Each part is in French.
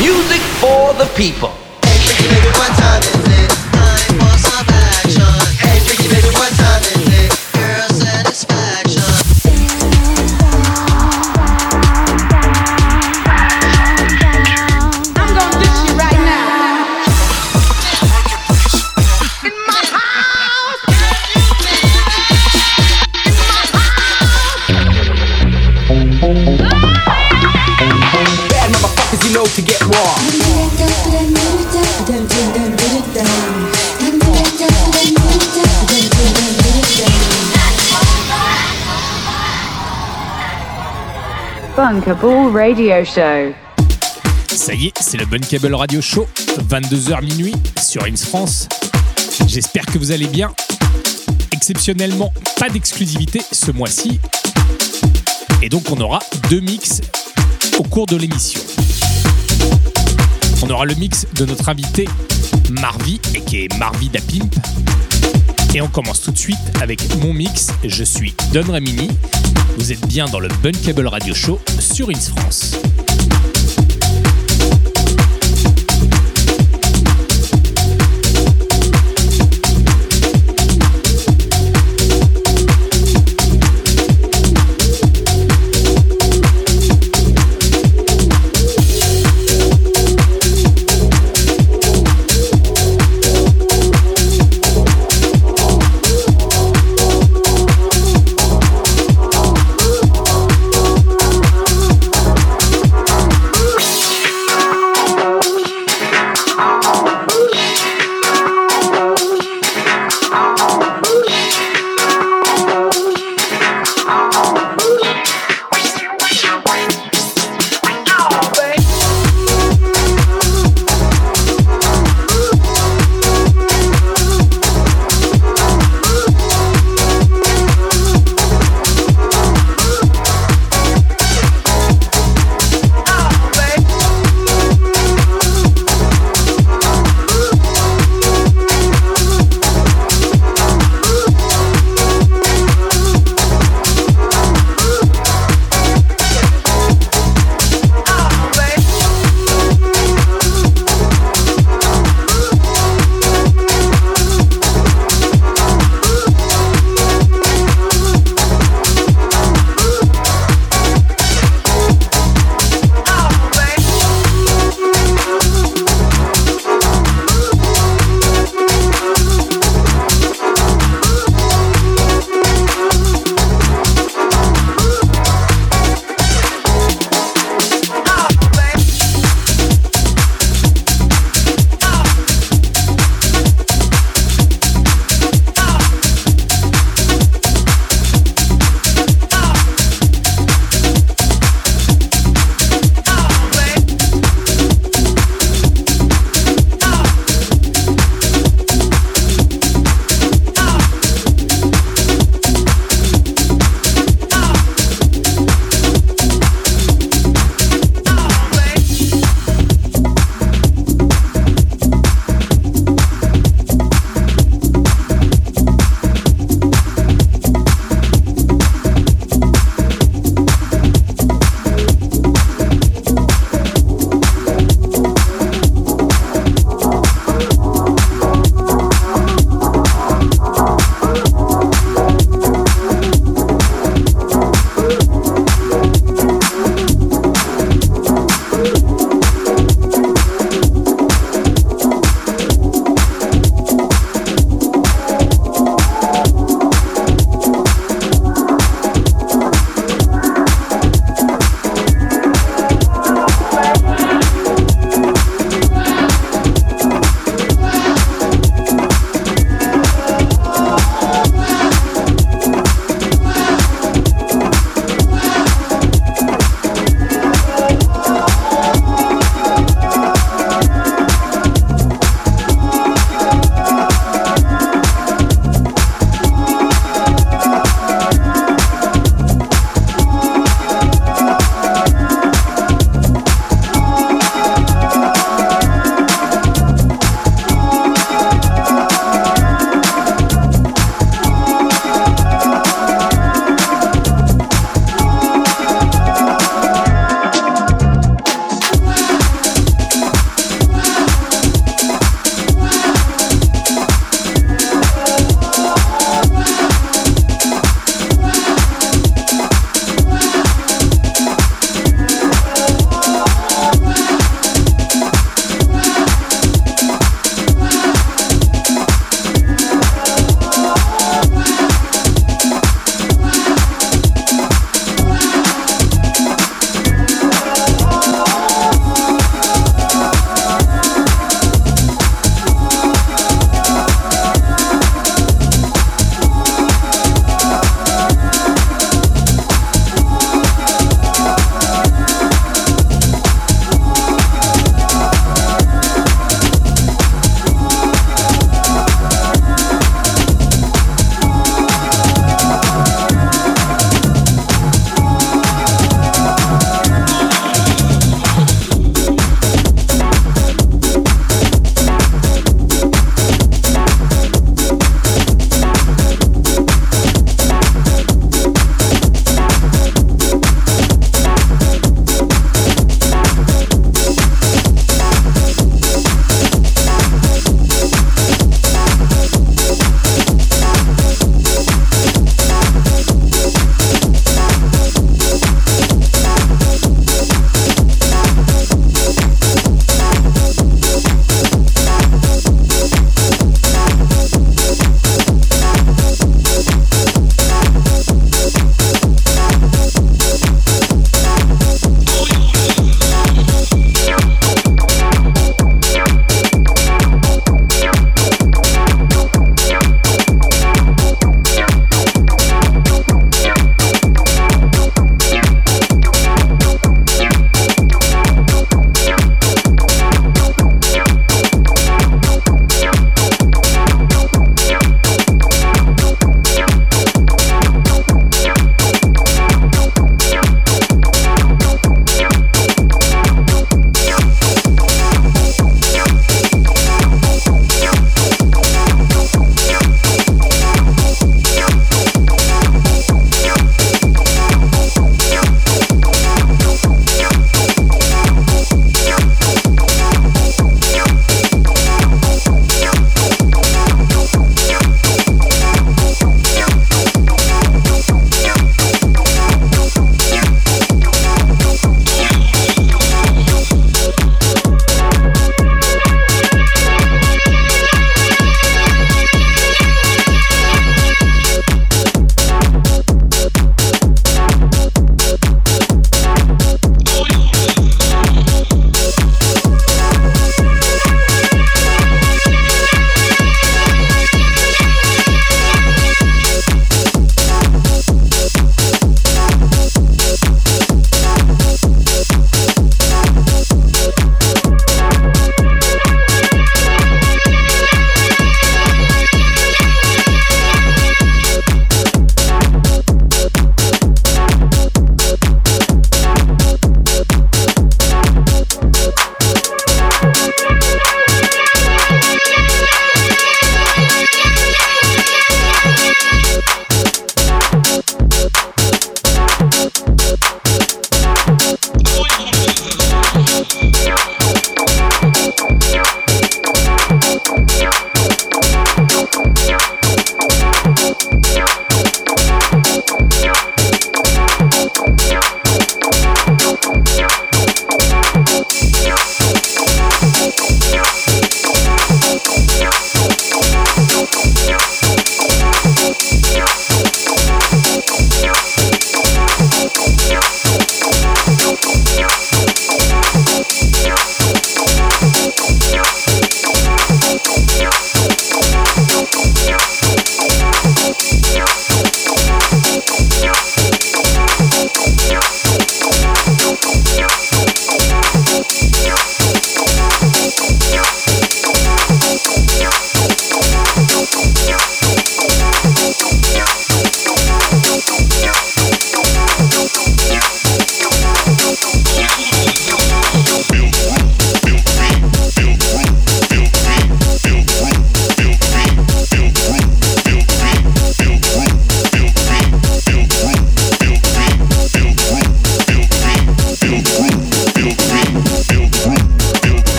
Music for the people. Radio Show. Ça y est, c'est le Bunkable Radio Show, 22h minuit sur Ims France. J'espère que vous allez bien. Exceptionnellement, pas d'exclusivité ce mois-ci. Et donc on aura deux mix au cours de l'émission. On aura le mix de notre invité Marvi, et qui est Marvi da Pimp. Et on commence tout de suite avec mon mix. Je suis Don Ramini. Vous êtes bien dans le Bunkable Radio Show sur Ins France.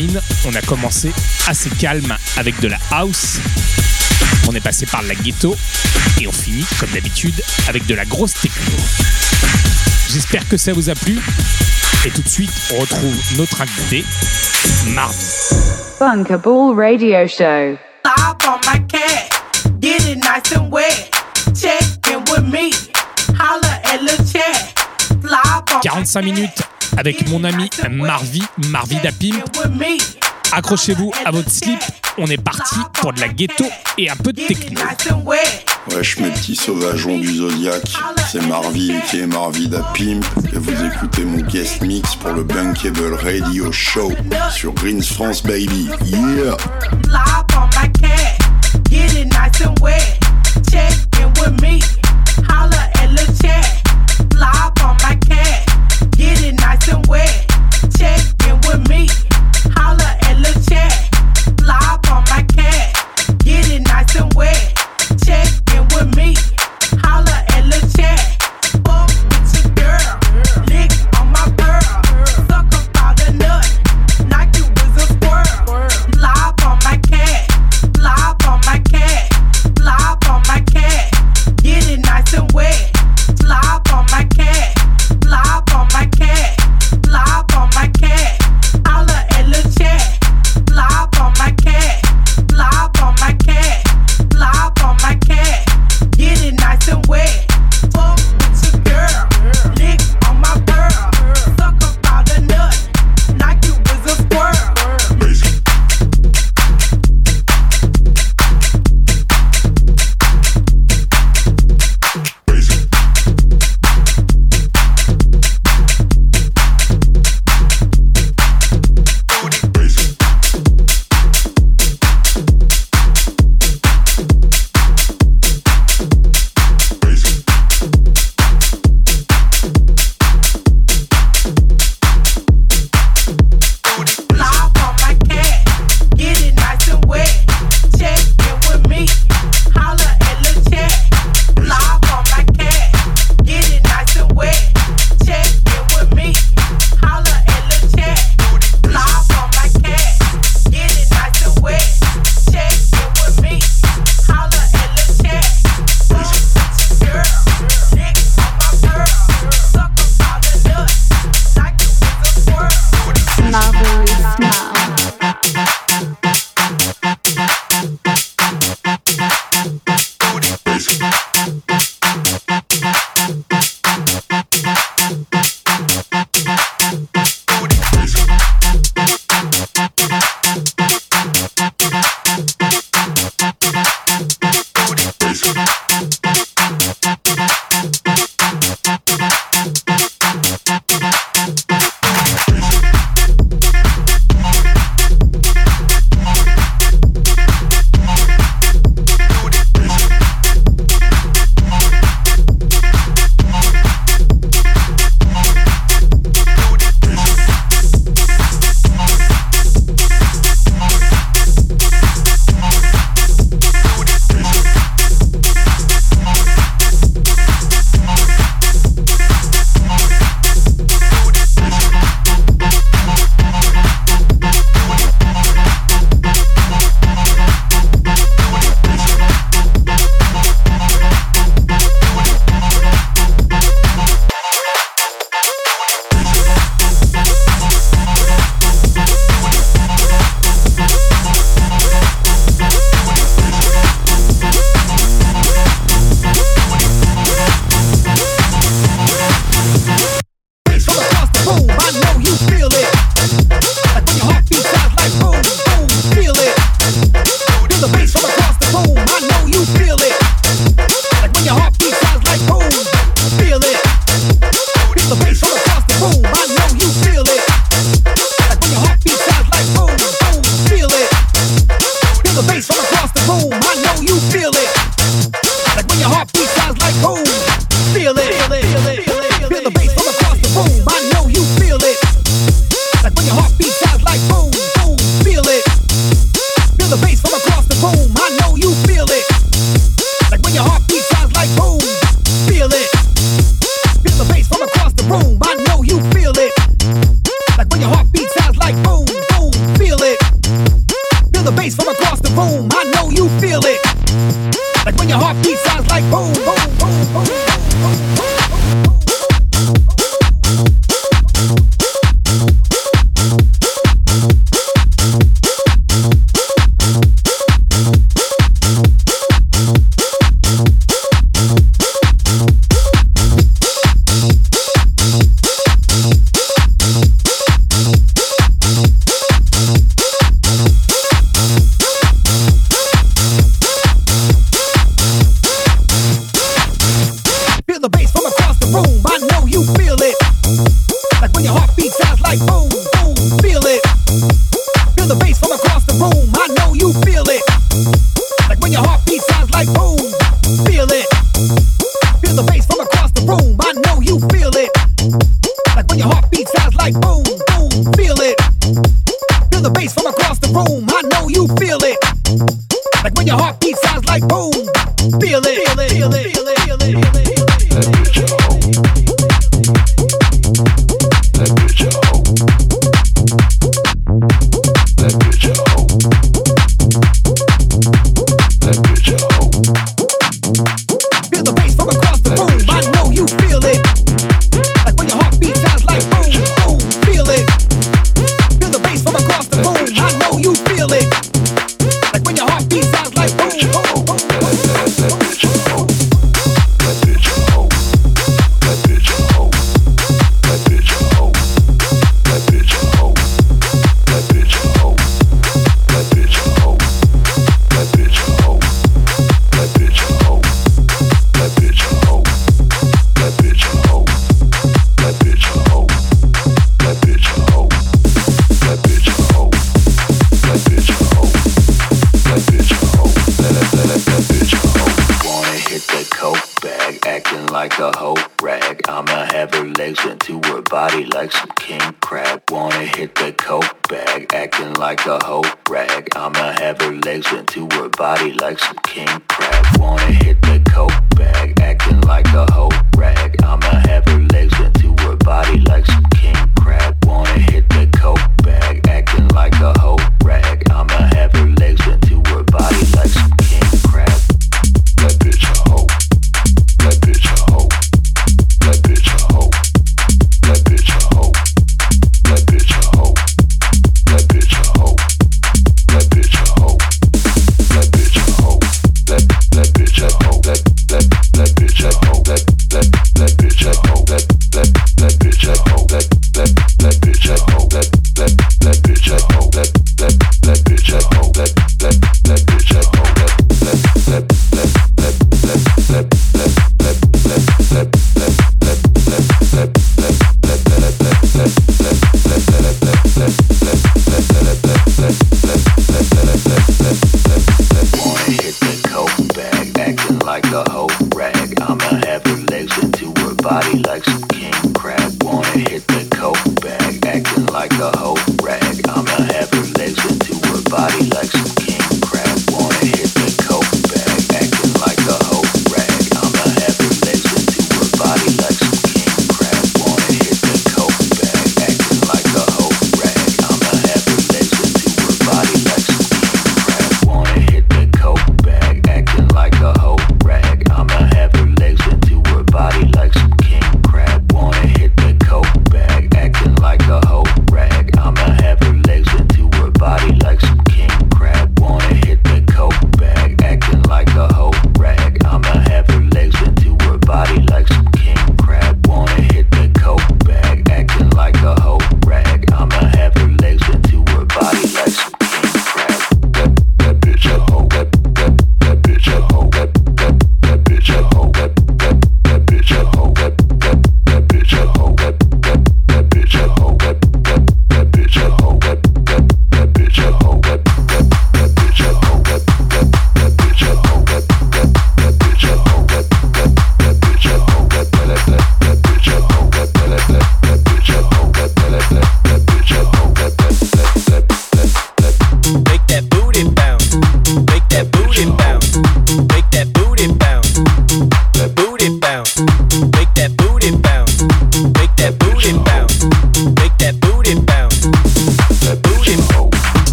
Termine. On a commencé assez calme avec de la house. On est passé par la ghetto et on finit comme d'habitude avec de la grosse techno. J'espère que ça vous a plu. Et tout de suite, on retrouve notre invité, Mardi. Radio Show. Live on my cat, get it nice and wet. Check in with me, holla at Lil Chat. Live on 45 minutes avec mon ami Marvi, Marvi Dapim. Accrochez-vous à votre slip, on est parti pour de la ghetto et un peu de techno. Wesh mes petits sauvageons du Zodiac, c'est Marvin qui est Marvida Pimp et vous écoutez mon guest mix pour le Bankable Radio Show sur Greens France Baby. Yeah! Live on my cat, get it nice and wet. Check in with me, like some king crab. Wanna hit the coke bag, acting like a hoe rag. I'ma have her legs into her body like some king crab. Wanna hit the coke bag, acting like a hoe rag. I'ma have her legs into her body like some king crab. Wanna hit the coke bag, acting like a hoe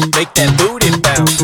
booty, make that booty bounce.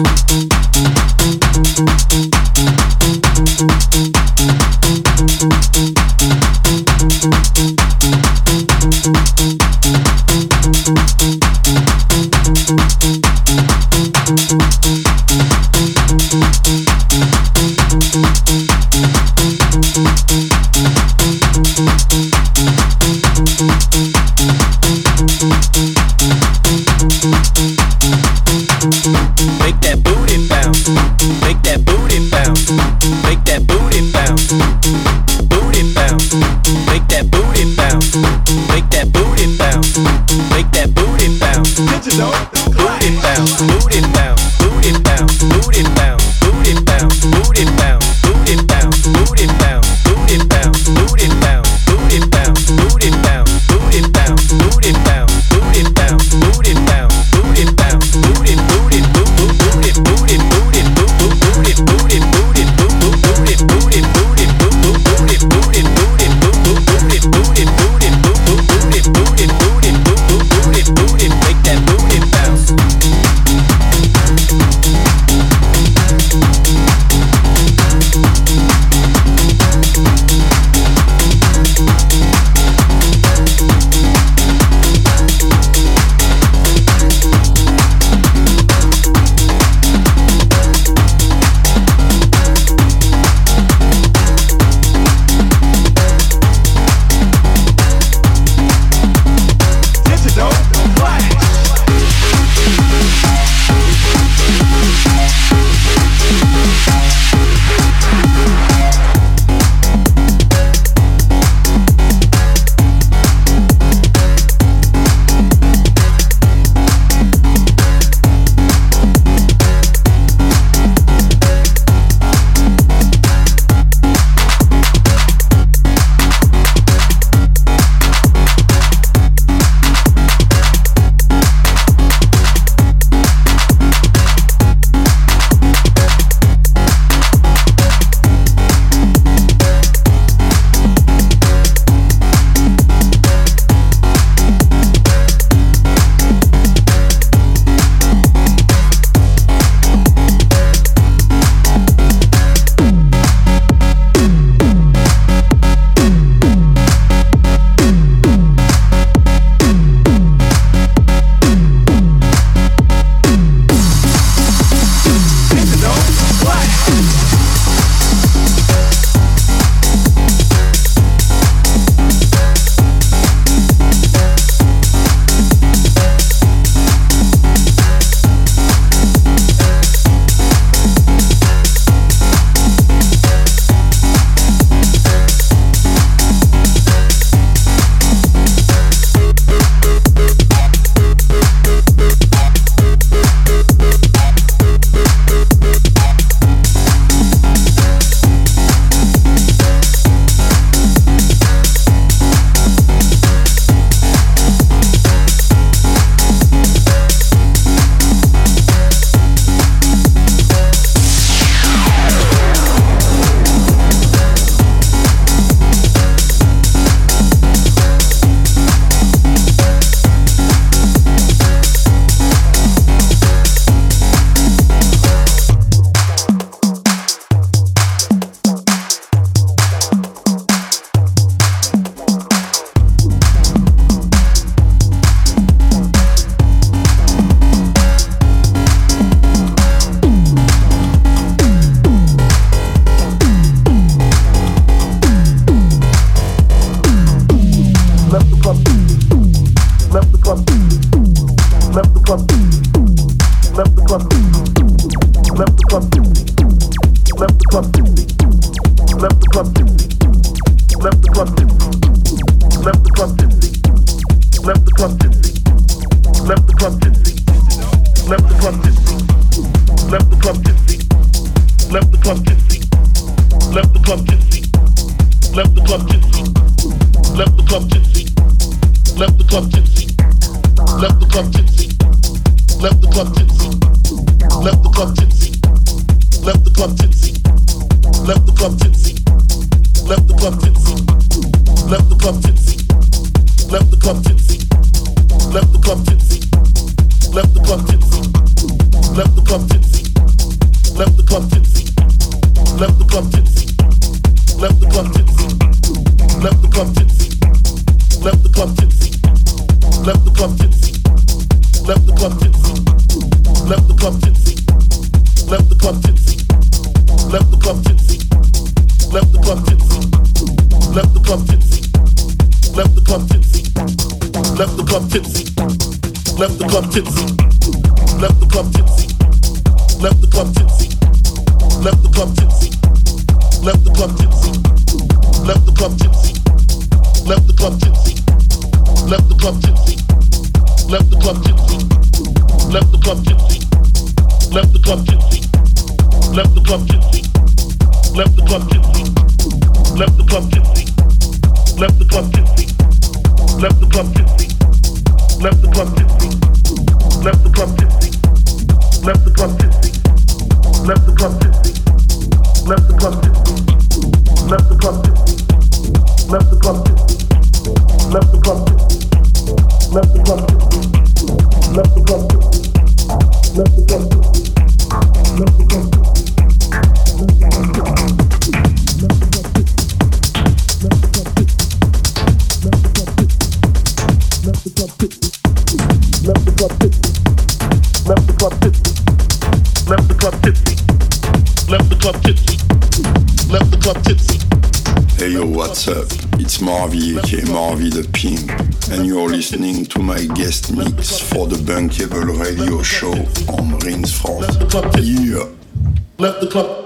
Left the club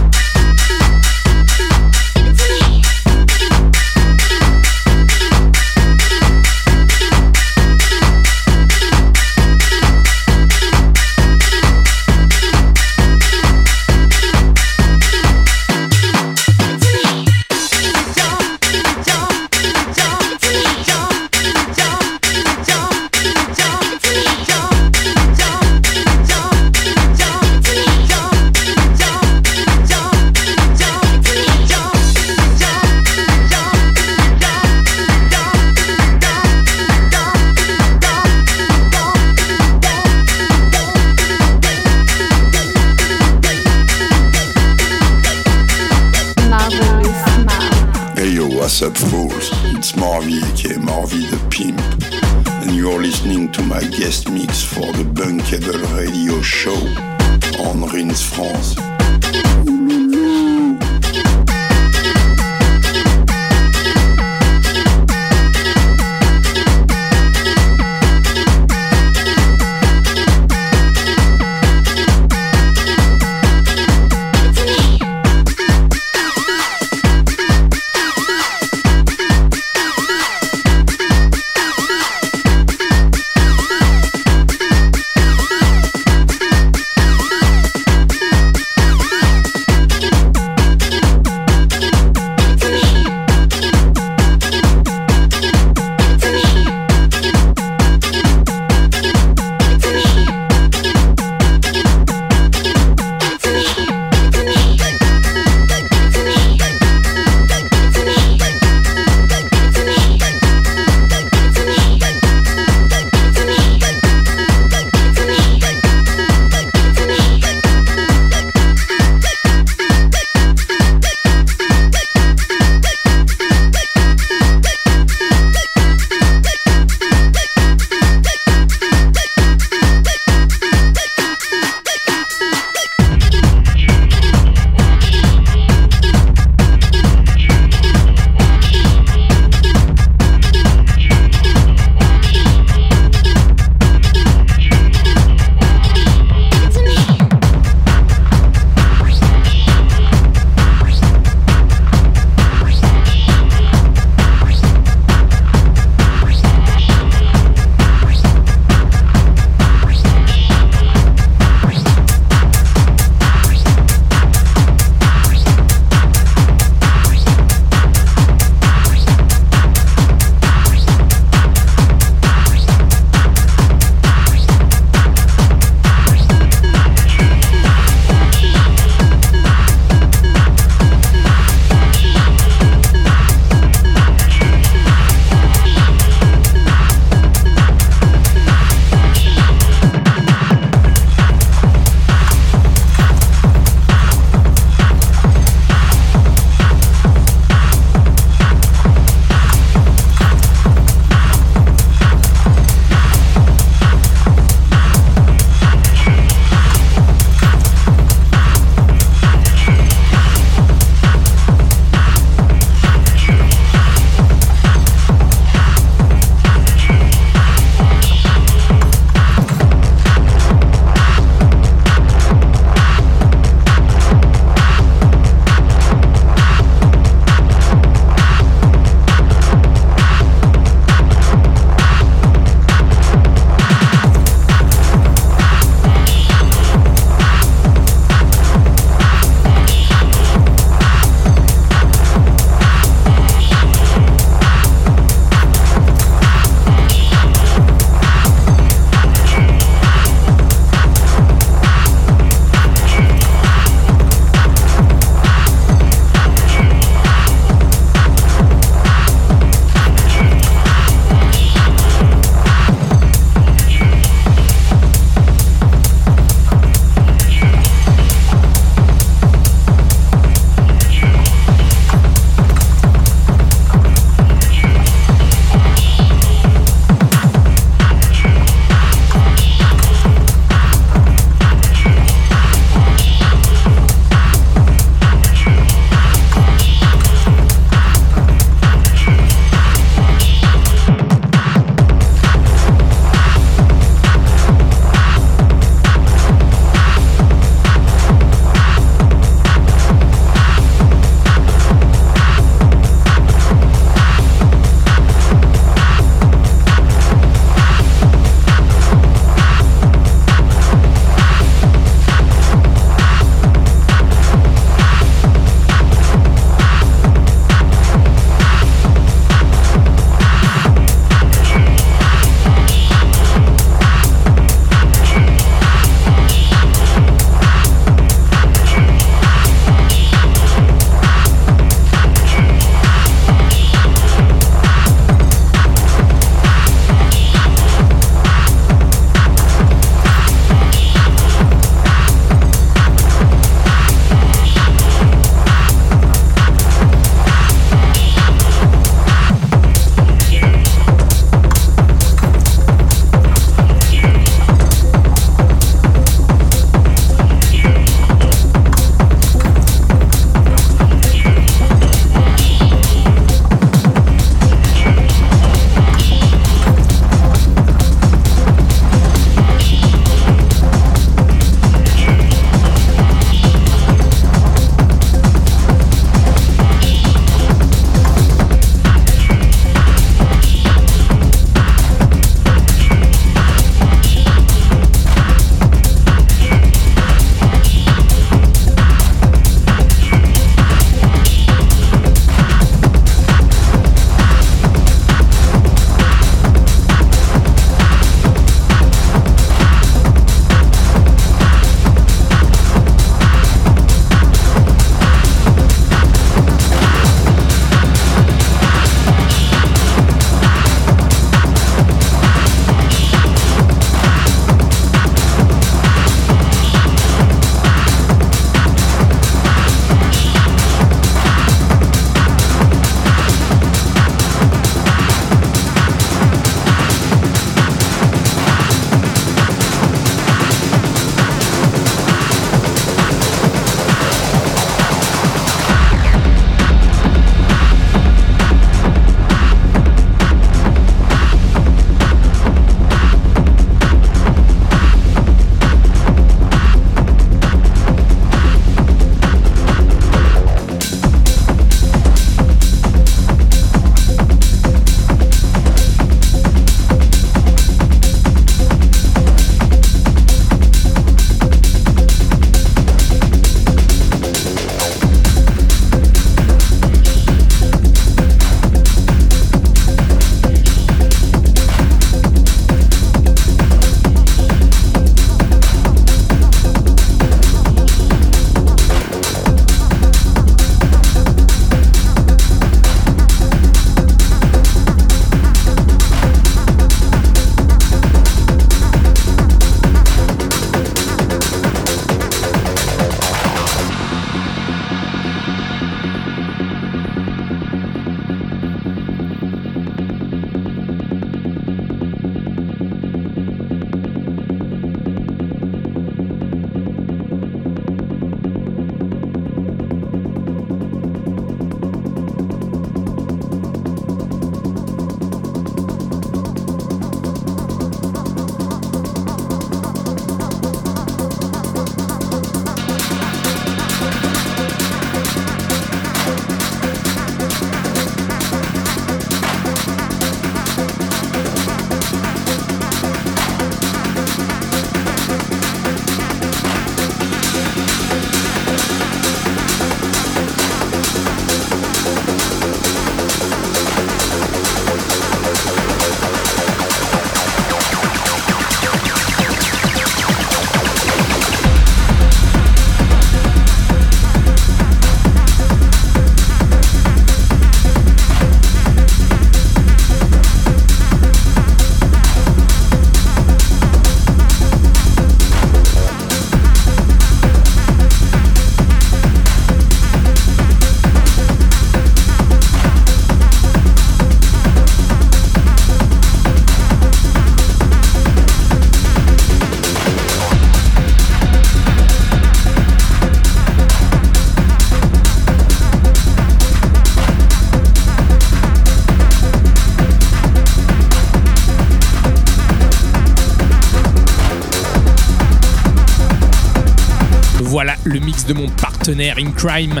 de mon partenaire in crime,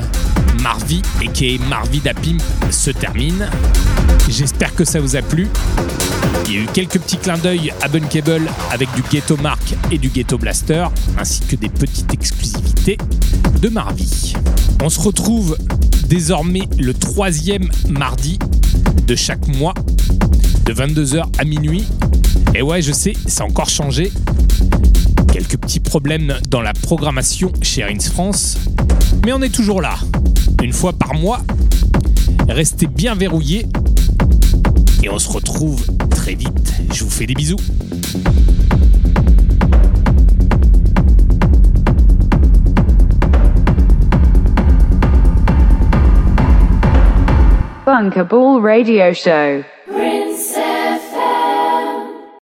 Marvi, et qui est Marvi Dapim, se termine. J'espère que ça vous a plu. Il y a eu quelques petits clins d'œil à Bunkable avec du Ghetto Mark et du Ghetto Blaster, ainsi que des petites exclusivités de Marvi. On se retrouve désormais le troisième mardi de chaque mois, de 22h à minuit. Et ouais, je sais, c'est encore changé. Petits problèmes dans la programmation chez Rins France, mais on est toujours là, une fois par mois. Restez bien verrouillés et on se retrouve très vite. Je vous fais des bisous. Bunker Ball Radio Show.